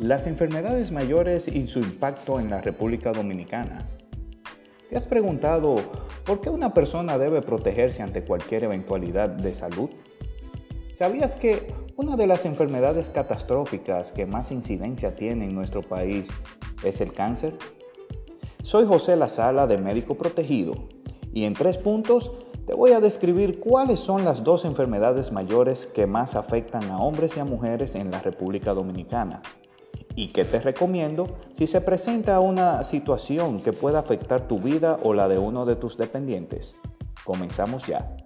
Las enfermedades mayores y su impacto en la República Dominicana. ¿Te has preguntado por qué una persona debe protegerse ante cualquier eventualidad de salud? ¿Sabías que una de las enfermedades catastróficas que más incidencia tiene en nuestro país es el cáncer? Soy José La Sala de Médico Protegido y en tres puntos te voy a describir cuáles son las dos enfermedades mayores que más afectan a hombres y a mujeres en la República Dominicana y que te recomiendo si se presenta una situación que pueda afectar tu vida o la de uno de tus dependientes. Comenzamos ya.